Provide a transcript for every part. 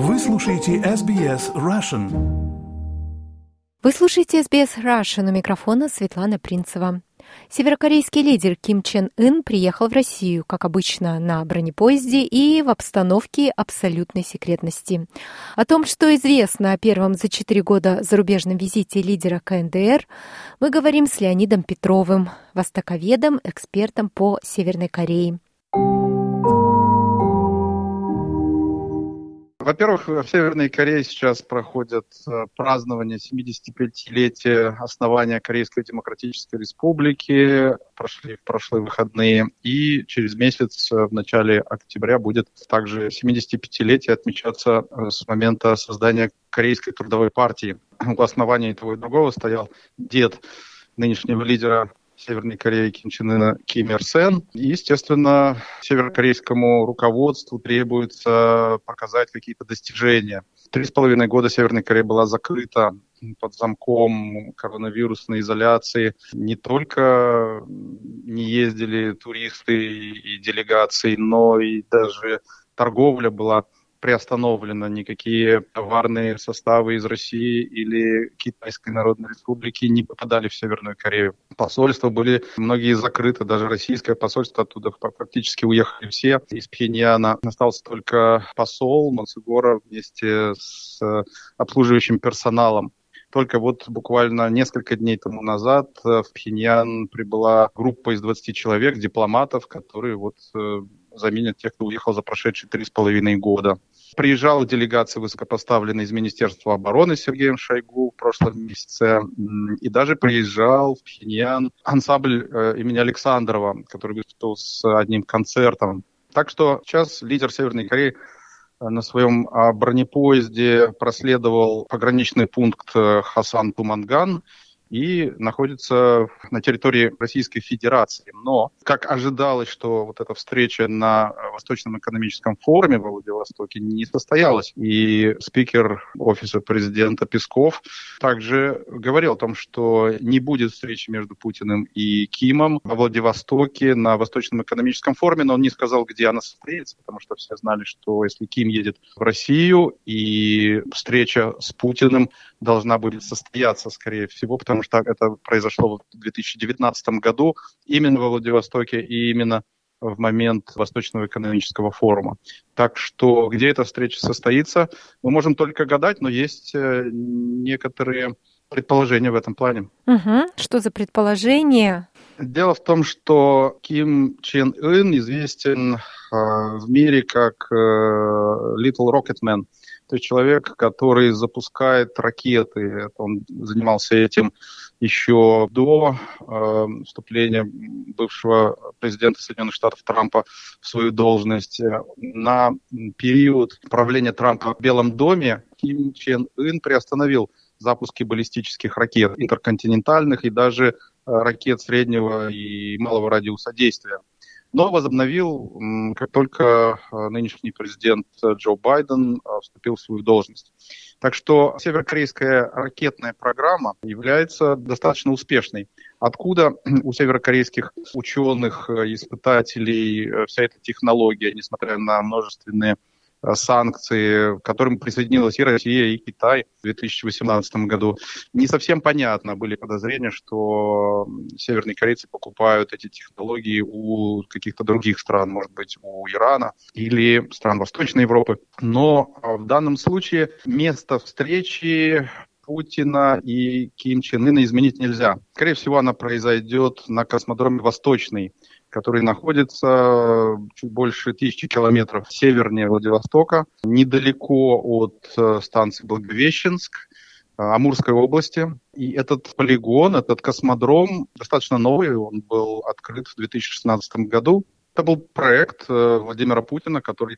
Вы слушаете SBS Russian. Вы слушаете SBS Russian у микрофона Светлана Принцева. Северокорейский лидер Ким Чен Ын приехал в Россию, как обычно, на бронепоезде и в обстановке абсолютной секретности. О том, что известно о первом за четыре года зарубежном визите лидера КНДР, мы говорим с Леонидом Петровым, востоковедом, экспертом по Северной Корее. Во-первых, в Северной Корее сейчас проходят э, празднование 75-летия основания Корейской Демократической Республики. Прошли в прошлые выходные. И через месяц, э, в начале октября, будет также 75-летие отмечаться э, с момента создания Корейской трудовой партии. У основания того и другого стоял дед нынешнего лидера Северной Кореи Ким Чен Ына Ким Ир Сен. И, естественно, северокорейскому руководству требуется показать какие-то достижения. Три с половиной года Северная Корея была закрыта под замком коронавирусной изоляции. Не только не ездили туристы и делегации, но и даже торговля была приостановлено, никакие товарные составы из России или Китайской Народной Республики не попадали в Северную Корею. Посольства были многие закрыты, даже российское посольство оттуда фактически уехали все из Пхеньяна. Остался только посол Мацугора вместе с обслуживающим персоналом. Только вот буквально несколько дней тому назад в Пхеньян прибыла группа из 20 человек, дипломатов, которые вот э, заменят тех, кто уехал за прошедшие три с половиной года. Приезжала делегация высокопоставленная из Министерства обороны Сергеем Шойгу в прошлом месяце. И даже приезжал в Пхеньян ансамбль э, имени Александрова, который выступил с одним концертом. Так что сейчас лидер Северной Кореи э, на своем а, бронепоезде проследовал пограничный пункт э, Хасан-Туманган и находится на территории Российской Федерации. Но, как ожидалось, что вот эта встреча на Восточном экономическом форуме в Владивостоке не состоялась. И спикер Офиса президента Песков также говорил о том, что не будет встречи между Путиным и Кимом во Владивостоке на Восточном экономическом форуме, но он не сказал, где она состоится, потому что все знали, что если Ким едет в Россию и встреча с Путиным должна будет состояться, скорее всего, потому что это произошло в 2019 году именно во Владивостоке и именно в момент Восточного экономического форума. Так что где эта встреча состоится, мы можем только гадать, но есть э, некоторые предположения в этом плане. Угу. Что за предположения? Дело в том, что Ким Чен Ын известен э, в мире как э, Little Rocket Man. То есть человек, который запускает ракеты. Это он занимался этим еще до э, вступления бывшего президента Соединенных Штатов Трампа в свою должность. На период правления Трампа в Белом доме Ким Чен Ын приостановил запуски баллистических ракет интерконтинентальных и даже э, ракет среднего и малого радиуса действия но возобновил, как только э, нынешний президент Джо Байден э, вступил в свою должность. Так что северокорейская ракетная программа является достаточно успешной. Откуда у северокорейских ученых, э, испытателей вся эта технология, несмотря на множественные Э, санкции, к которым присоединилась и Россия, и Китай в 2018 году. Не совсем понятно, были подозрения, что северные корейцы покупают эти технологии у каких-то других стран, может быть, у Ирана или стран Восточной Европы. Но а, в данном случае место встречи Путина и Ким Чен Ына изменить нельзя. Скорее всего, она произойдет на космодроме Восточный который находится чуть больше тысячи километров севернее Владивостока, недалеко от э, станции Благовещенск, э, Амурской области. И этот полигон, этот космодром достаточно новый, он был открыт в 2016 году. Это был проект э, Владимира Путина, который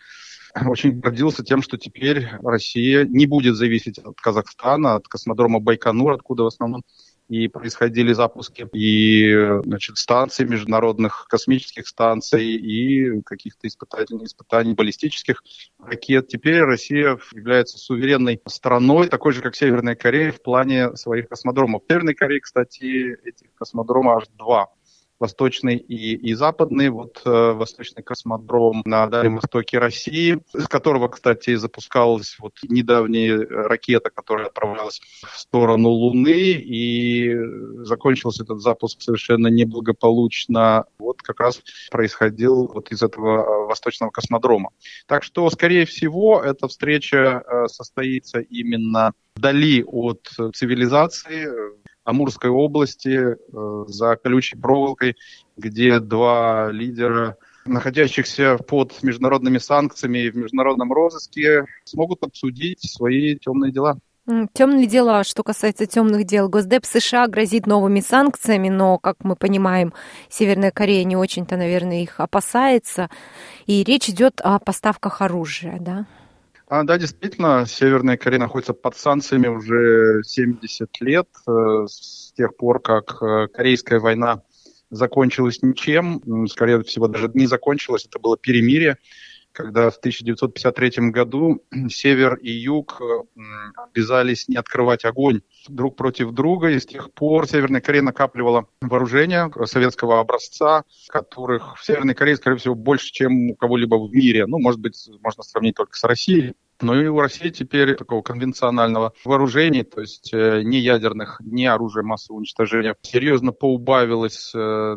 очень гордился тем, что теперь Россия не будет зависеть от Казахстана, от космодрома Байконур, откуда в основном и происходили запуски и значит, станций, международных космических станций и каких-то испытаний, испытаний баллистических ракет. Теперь Россия является суверенной страной, такой же, как Северная Корея в плане своих космодромов. В Северной Корее, кстати, этих космодромов аж два. Восточный и, и западный. Вот э, восточный космодром на Дальнем Востоке России, с которого, кстати, запускалась вот недавняя ракета, которая отправлялась в сторону Луны, и закончился этот запуск совершенно неблагополучно. Вот как раз происходил вот из этого э, восточного космодрома. Так что, скорее всего, эта встреча э, состоится именно вдали от цивилизации, Амурской области э, за колючей проволокой, где два лидера находящихся под международными санкциями и в международном розыске, смогут обсудить свои темные дела. Темные дела, что касается темных дел, Госдеп США грозит новыми санкциями, но, как мы понимаем, Северная Корея не очень-то, наверное, их опасается. И речь идет о поставках оружия, да? А, да, действительно, Северная Корея находится под санкциями уже 70 лет, э, с тех пор, как э, Корейская война закончилась ничем, скорее всего, даже не закончилась, это было перемирие когда в 1953 году север и юг э, обязались не открывать огонь друг против друга, и с тех пор Северная Корея накапливала вооружения советского образца, которых в Северной Корее, скорее всего, больше, чем у кого-либо в мире. Ну, может быть, можно сравнить только с Россией. Но и у России теперь такого конвенционального вооружения, то есть э, не ядерных, не оружия массового уничтожения, серьезно поубавилось э,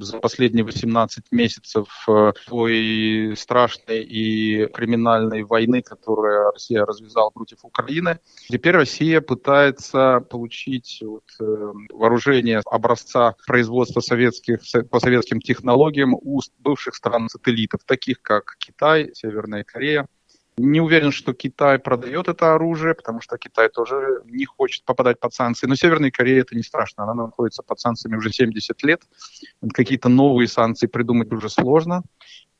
за последние 18 месяцев э, той страшной и криминальной войны, которую Россия развязала против Украины. Теперь Россия пытается получить вот, вооружение образца производства советских, по советским технологиям у бывших стран-сателлитов, таких как Китай, Северная Корея, не уверен, что Китай продает это оружие, потому что Китай тоже не хочет попадать под санкции. Но Северной Корее это не страшно. Она находится под санкциями уже 70 лет. Какие-то новые санкции придумать уже сложно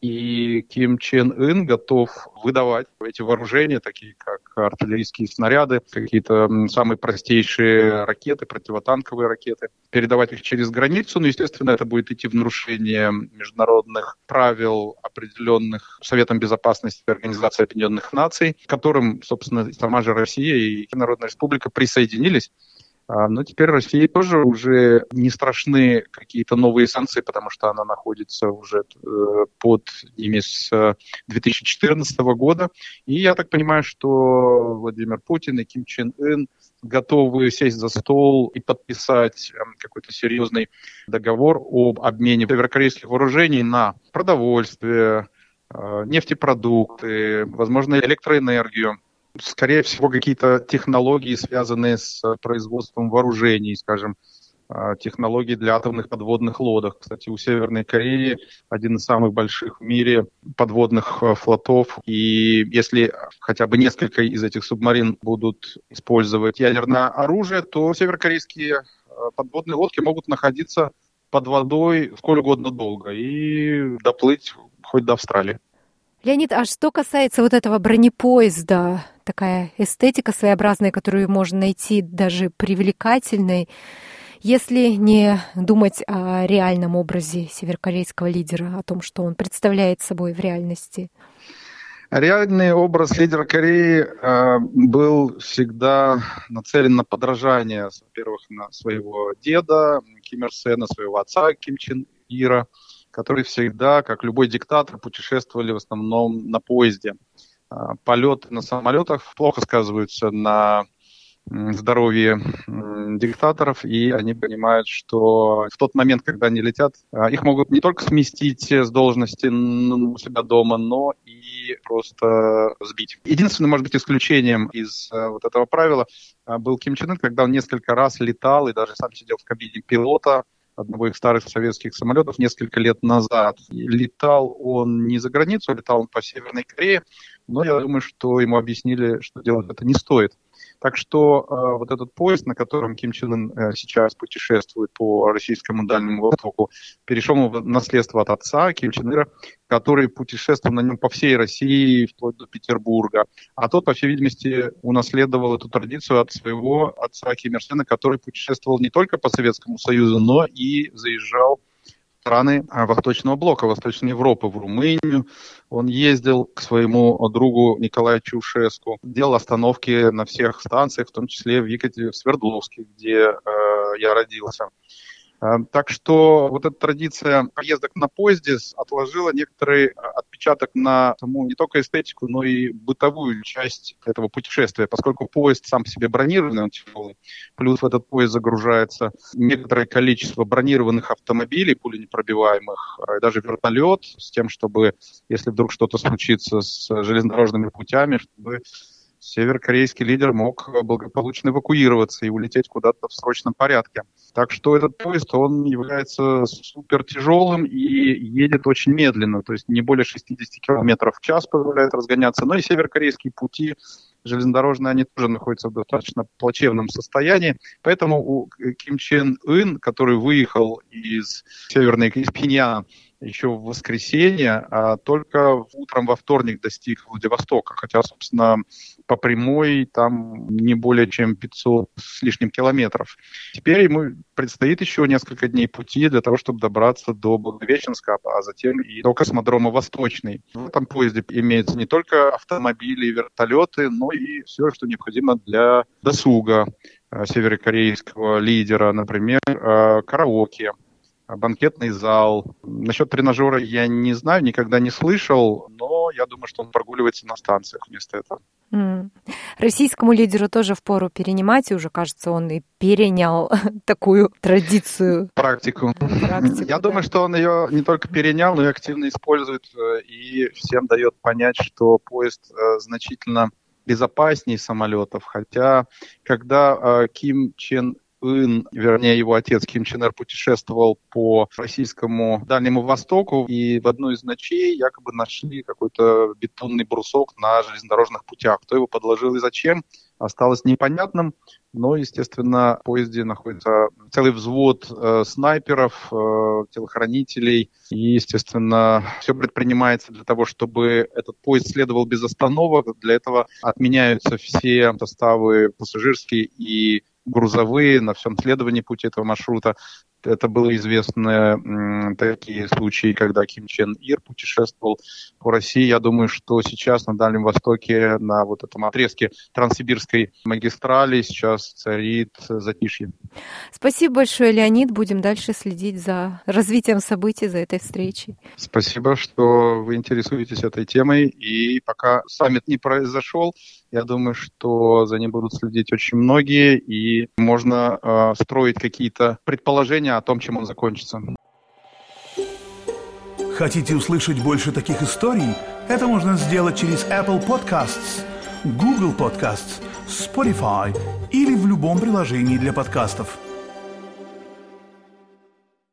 и Ким Чен Ын готов выдавать эти вооружения, такие как артиллерийские снаряды, какие-то самые простейшие ракеты, противотанковые ракеты, передавать их через границу. Ну, естественно, это будет идти в нарушение международных правил, определенных Советом Безопасности Организации Объединенных Наций, к которым, собственно, сама же Россия и Народная Республика присоединились. А, но теперь России тоже уже не страшны какие-то новые санкции, потому что она находится уже э, под ними с 2014 года. И я так понимаю, что Владимир Путин и Ким Чен Ын готовы сесть за стол и подписать эм, какой-то серьезный договор об обмене северокорейских вооружений на продовольствие, э, нефтепродукты, возможно, электроэнергию скорее всего, какие-то технологии, связанные с производством вооружений, скажем, а, технологии для атомных подводных лодок. Кстати, у Северной Кореи один из самых больших в мире подводных а, флотов. И если хотя бы несколько из этих субмарин будут использовать ядерное оружие, то северокорейские а, подводные лодки могут находиться под водой сколь угодно долго и доплыть хоть до Австралии. Леонид, а что касается вот этого бронепоезда, такая эстетика своеобразная, которую можно найти даже привлекательной, если не думать о реальном образе северокорейского лидера, о том, что он представляет собой в реальности? Реальный образ лидера Кореи э, был всегда нацелен на подражание, во-первых, на своего деда Ким Ир Сена, своего отца Ким Чен Ира – которые всегда, как любой диктатор, путешествовали в основном на поезде. А, полеты на самолетах плохо сказываются на здоровье диктаторов, и они понимают, что в тот момент, когда они летят, а, их могут не только сместить с должности у себя дома, но и просто сбить. Единственным, может быть, исключением из а, вот этого правила был Ким Чен Ын, когда он несколько раз летал и даже сам сидел в кабине пилота, одного из старых советских самолетов несколько лет назад. И летал он не за границу, летал он по Северной Корее, но я думаю, что ему объяснили, что делать это не стоит. Так что э, вот этот поезд, на котором Ким Чен Ын э, сейчас путешествует по российскому Дальнему Востоку, перешел в наследство от отца Ким Чен Ира, который путешествовал на нем по всей России, вплоть до Петербурга. А тот, по всей видимости, унаследовал эту традицию от своего отца Ким Ир Сена, который путешествовал не только по Советскому Союзу, но и заезжал страны а, Восточного блока, Восточной Европы, в Румынию. Он ездил к своему другу Николаю Чаушеску, делал остановки на всех станциях, в том числе в Екатеринбурге, в Свердловске, где э, я родился. А, так что вот эта традиция поездок на поезде отложила некоторый отпечаток на саму не только эстетику, но и бытовую часть этого путешествия, поскольку поезд сам по себе бронированный, он тяжелый, плюс в этот поезд загружается некоторое количество бронированных автомобилей, пуленепробиваемых, а, даже вертолет, с тем, чтобы, если вдруг что-то случится с железнодорожными путями, чтобы северокорейский лидер мог благополучно эвакуироваться и улететь куда-то в срочном порядке. Так что этот поезд, он является супер тяжелым и едет очень медленно, то есть не более 60 км в час позволяет разгоняться. Но и северокорейские пути железнодорожные, они тоже находятся в достаточно плачевном состоянии. Поэтому у Ким Чен Ын, который выехал из Северной, из Пиньяна, еще в воскресенье, а только утром во вторник достиг Владивостока, хотя, собственно, по прямой там не более чем 500 с лишним километров. Теперь ему предстоит еще несколько дней пути для того, чтобы добраться до Благовещенска, а затем и до космодрома Восточный. В этом поезде имеются не только автомобили и вертолеты, но и все, что необходимо для досуга э, северокорейского лидера, например, э, караоке, банкетный зал. Насчет тренажера я не знаю, никогда не слышал, но я думаю, что он прогуливается на станциях вместо этого. Mm. Российскому лидеру тоже впору перенимать, и уже, кажется, он и перенял такую традицию. Практику. Практику я да. думаю, что он ее не только перенял, но и активно использует, э, и всем дает понять, что поезд э, значительно безопаснее самолетов. Хотя, когда э, Ким Чен Ын, вернее его отец Ким Чен Эр путешествовал по российскому Дальнему Востоку, и в одну из ночей якобы нашли какой-то бетонный брусок на железнодорожных путях. Кто его подложил и зачем, осталось непонятным. Но, естественно, в поезде находится целый взвод э, снайперов, э, телохранителей. И, естественно, все предпринимается для того, чтобы этот поезд следовал без остановок. Для этого отменяются все составы пассажирские и грузовые на всем следовании пути этого маршрута. Это было известно такие случаи, когда Ким Чен Ир путешествовал по России. Я думаю, что сейчас на Дальнем Востоке, на вот этом отрезке Транссибирской магистрали сейчас царит затишье. Спасибо большое, Леонид. Будем дальше следить за развитием событий, за этой встречей. Спасибо, что вы интересуетесь этой темой. И пока саммит не произошел, я думаю, что за ним будут следить очень многие, и можно э, строить какие-то предположения о том, чем он закончится. Хотите услышать больше таких историй? Это можно сделать через Apple Podcasts, Google Podcasts, Spotify или в любом приложении для подкастов.